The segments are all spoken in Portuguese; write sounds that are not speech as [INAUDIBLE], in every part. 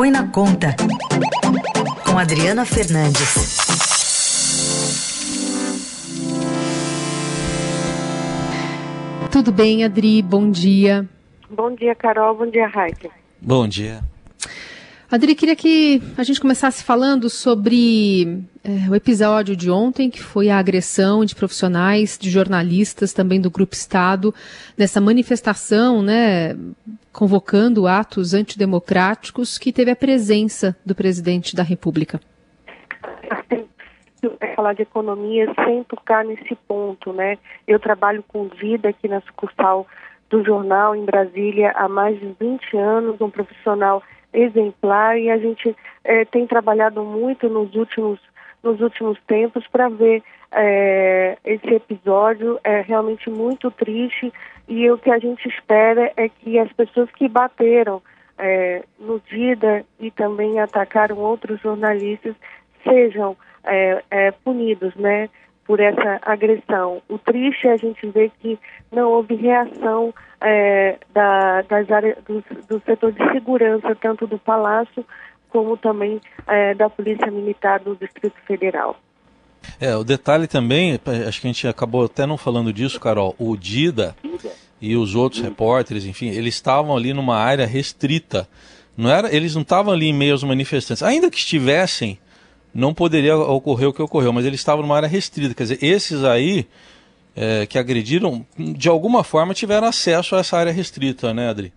Põe na Conta, com Adriana Fernandes. Tudo bem, Adri? Bom dia. Bom dia, Carol. Bom dia, Raik. Bom dia. Adri, queria que a gente começasse falando sobre é, o episódio de ontem, que foi a agressão de profissionais, de jornalistas, também do Grupo Estado, nessa manifestação, né, convocando atos antidemocráticos, que teve a presença do presidente da República. Falar de economia sem tocar nesse ponto, né? Eu trabalho com vida aqui na sucursal do jornal em Brasília há mais de 20 anos, um profissional exemplar e a gente é, tem trabalhado muito nos últimos nos últimos tempos para ver é, esse episódio. É realmente muito triste e o que a gente espera é que as pessoas que bateram é, no Dida e também atacaram outros jornalistas sejam é, é, punidos, né, por essa agressão. O triste é a gente ver que não houve reação é, da, das áreas, do, do, setor de segurança, tanto do Palácio como também é, da Polícia Militar do Distrito Federal. É, o detalhe também, acho que a gente acabou até não falando disso, Carol, o Dida e os outros repórteres, enfim, eles estavam ali numa área restrita. Não era, eles não estavam ali em meio aos manifestantes. Ainda que estivessem, não poderia ocorrer o que ocorreu, mas eles estavam numa área restrita. Quer dizer, esses aí é, que agrediram, de alguma forma tiveram acesso a essa área restrita, né, Adri?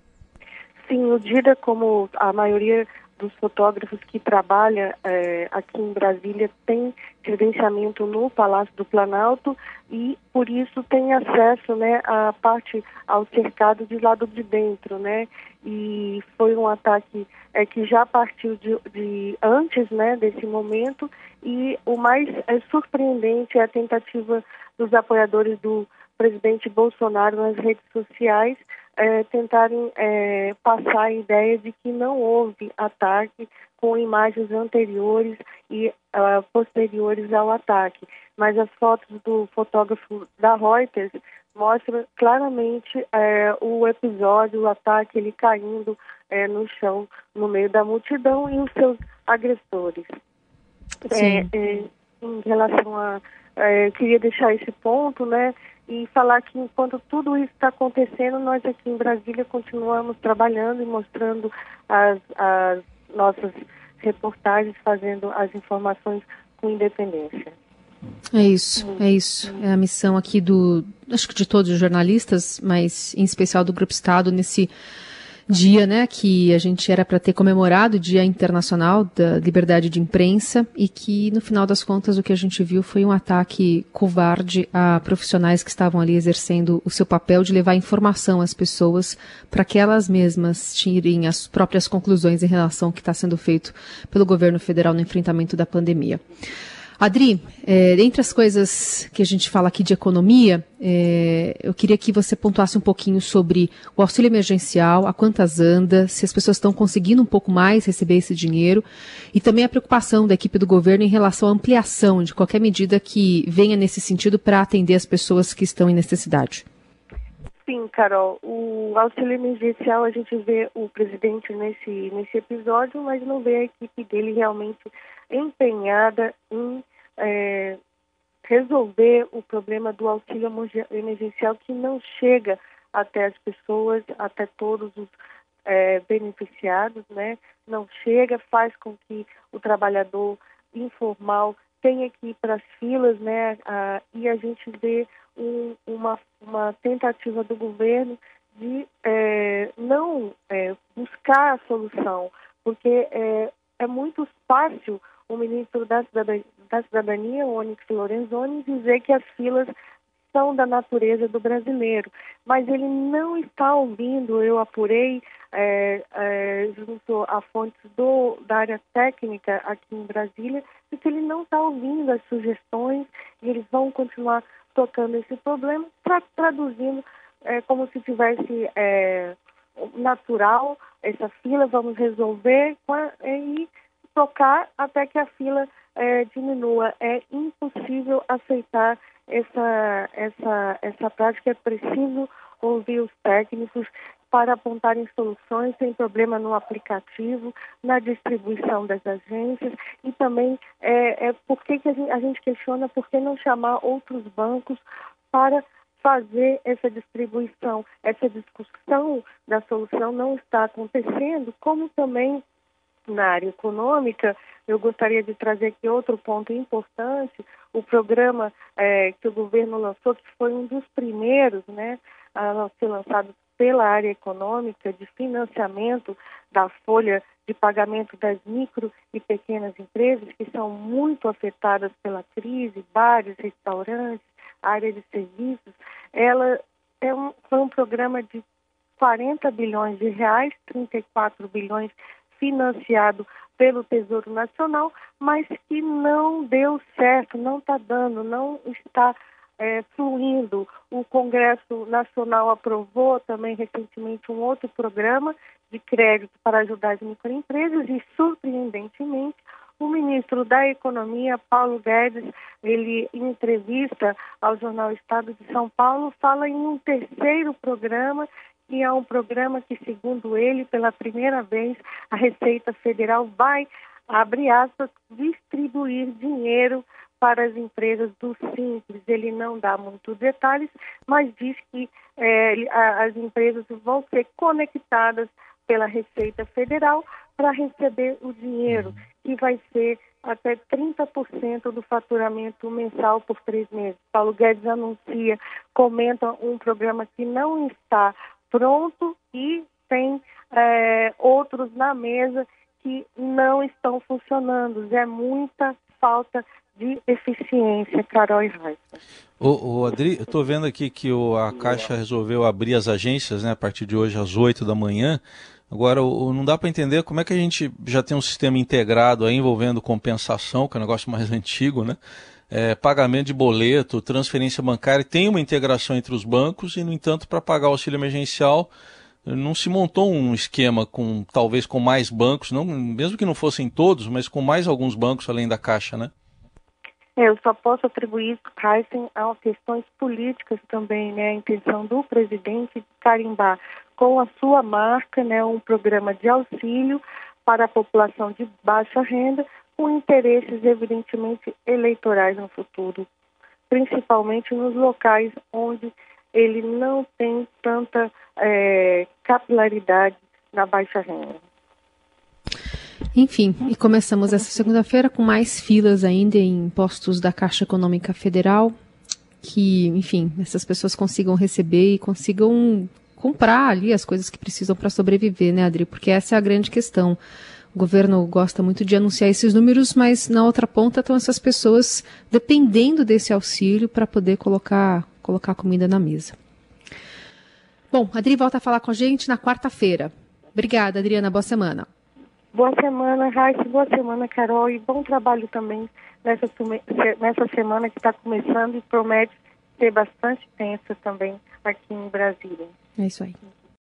Sim, o DIDA, como a maioria dos fotógrafos que trabalha é, aqui em Brasília tem credenciamento no Palácio do Planalto e por isso tem acesso né à parte ao cercado de lado de dentro né? E foi um ataque é, que já partiu de, de antes né desse momento. E o mais é, surpreendente é a tentativa dos apoiadores do presidente Bolsonaro nas redes sociais é, tentarem é, passar a ideia de que não houve ataque com imagens anteriores e uh, posteriores ao ataque. Mas as fotos do fotógrafo da Reuters mostram claramente é, o episódio, o ataque, ele caindo é, no chão, no meio da multidão e os seus agressores. É, é, em relação a. É, queria deixar esse ponto, né? e falar que enquanto tudo isso está acontecendo, nós aqui em Brasília continuamos trabalhando e mostrando as, as nossas reportagens, fazendo as informações com independência. É isso, é isso. É a missão aqui do, acho que de todos os jornalistas, mas em especial do Grupo Estado nesse dia, né, que a gente era para ter comemorado o Dia Internacional da Liberdade de Imprensa e que no final das contas o que a gente viu foi um ataque covarde a profissionais que estavam ali exercendo o seu papel de levar informação às pessoas para que elas mesmas tirem as próprias conclusões em relação ao que está sendo feito pelo governo federal no enfrentamento da pandemia. Adri, é, entre as coisas que a gente fala aqui de economia, é, eu queria que você pontuasse um pouquinho sobre o auxílio emergencial, a quantas anda, se as pessoas estão conseguindo um pouco mais receber esse dinheiro, e também a preocupação da equipe do governo em relação à ampliação de qualquer medida que venha nesse sentido para atender as pessoas que estão em necessidade. Sim, Carol. O auxílio emergencial, a gente vê o presidente nesse, nesse episódio, mas não vê a equipe dele realmente empenhada em é, resolver o problema do auxílio emergencial que não chega até as pessoas, até todos os é, beneficiados, né? Não chega, faz com que o trabalhador informal tenha que ir para as filas, né? Ah, e a gente vê um, uma, uma tentativa do governo de é, não é, buscar a solução, porque é, é muito fácil o ministro da Cidadania, da Cidadania Onyx Lorenzoni, dizer que as filas são da natureza do brasileiro, mas ele não está ouvindo, eu apurei é, é, junto a fontes do, da área técnica aqui em Brasília, de que ele não está ouvindo as sugestões e eles vão continuar tocando esse problema, tra traduzindo é, como se tivesse é, natural essa fila, vamos resolver e tocar até que a fila é, diminua. É impossível aceitar essa, essa, essa prática, é preciso ouvir os técnicos, para apontarem soluções, tem problema no aplicativo, na distribuição das agências e também é, é por que, que a, gente, a gente questiona por que não chamar outros bancos para fazer essa distribuição. Essa discussão da solução não está acontecendo, como também na área econômica, eu gostaria de trazer aqui outro ponto importante, o programa é, que o governo lançou, que foi um dos primeiros né, a ser lançado pela área econômica de financiamento da folha de pagamento das micro e pequenas empresas que são muito afetadas pela crise, bares, restaurantes, área de serviços, ela é um, foi um programa de 40 bilhões de reais, 34 bilhões financiado pelo Tesouro Nacional, mas que não deu certo, não está dando, não está é, fluindo. O Congresso Nacional aprovou também recentemente um outro programa de crédito para ajudar as microempresas e, surpreendentemente, o ministro da Economia, Paulo Guedes, ele em entrevista ao jornal Estado de São Paulo, fala em um terceiro programa que é um programa que, segundo ele, pela primeira vez, a Receita Federal vai, abre aspas, distribuir dinheiro para as empresas do Simples. Ele não dá muitos detalhes, mas diz que é, as empresas vão ser conectadas pela Receita Federal para receber o dinheiro, que vai ser até 30% do faturamento mensal por três meses. Paulo Guedes anuncia, comenta um programa que não está pronto e tem é, outros na mesa que não estão funcionando. É muita falta de eficiência, Carol e Raíssa. O, Adri, eu estou vendo aqui que o, a Caixa resolveu abrir as agências né, a partir de hoje às 8 da manhã. Agora, o, não dá para entender como é que a gente já tem um sistema integrado aí envolvendo compensação, que é um negócio mais [LAUGHS] antigo, né? é, pagamento de boleto, transferência bancária, tem uma integração entre os bancos e, no entanto, para pagar o auxílio emergencial não se montou um esquema com talvez com mais bancos, não, mesmo que não fossem todos, mas com mais alguns bancos além da Caixa, né? É, eu só posso atribuir Heisen a questões políticas também, né? A intenção do presidente de carimbar com a sua marca, né, um programa de auxílio para a população de baixa renda, com interesses evidentemente eleitorais no futuro, principalmente nos locais onde ele não tem tanta é, capilaridade na baixa renda. Enfim, e começamos essa segunda-feira com mais filas ainda em postos da Caixa Econômica Federal, que, enfim, essas pessoas consigam receber e consigam comprar ali as coisas que precisam para sobreviver, né, Adri? Porque essa é a grande questão. O governo gosta muito de anunciar esses números, mas na outra ponta estão essas pessoas dependendo desse auxílio para poder colocar, colocar comida na mesa. Bom, Adri volta a falar com a gente na quarta-feira. Obrigada, Adriana. Boa semana. Boa semana, Raíssa. Boa semana, Carol. E bom trabalho também nessa, nessa semana que está começando e promete ser bastante tensa também aqui em Brasília. É isso aí.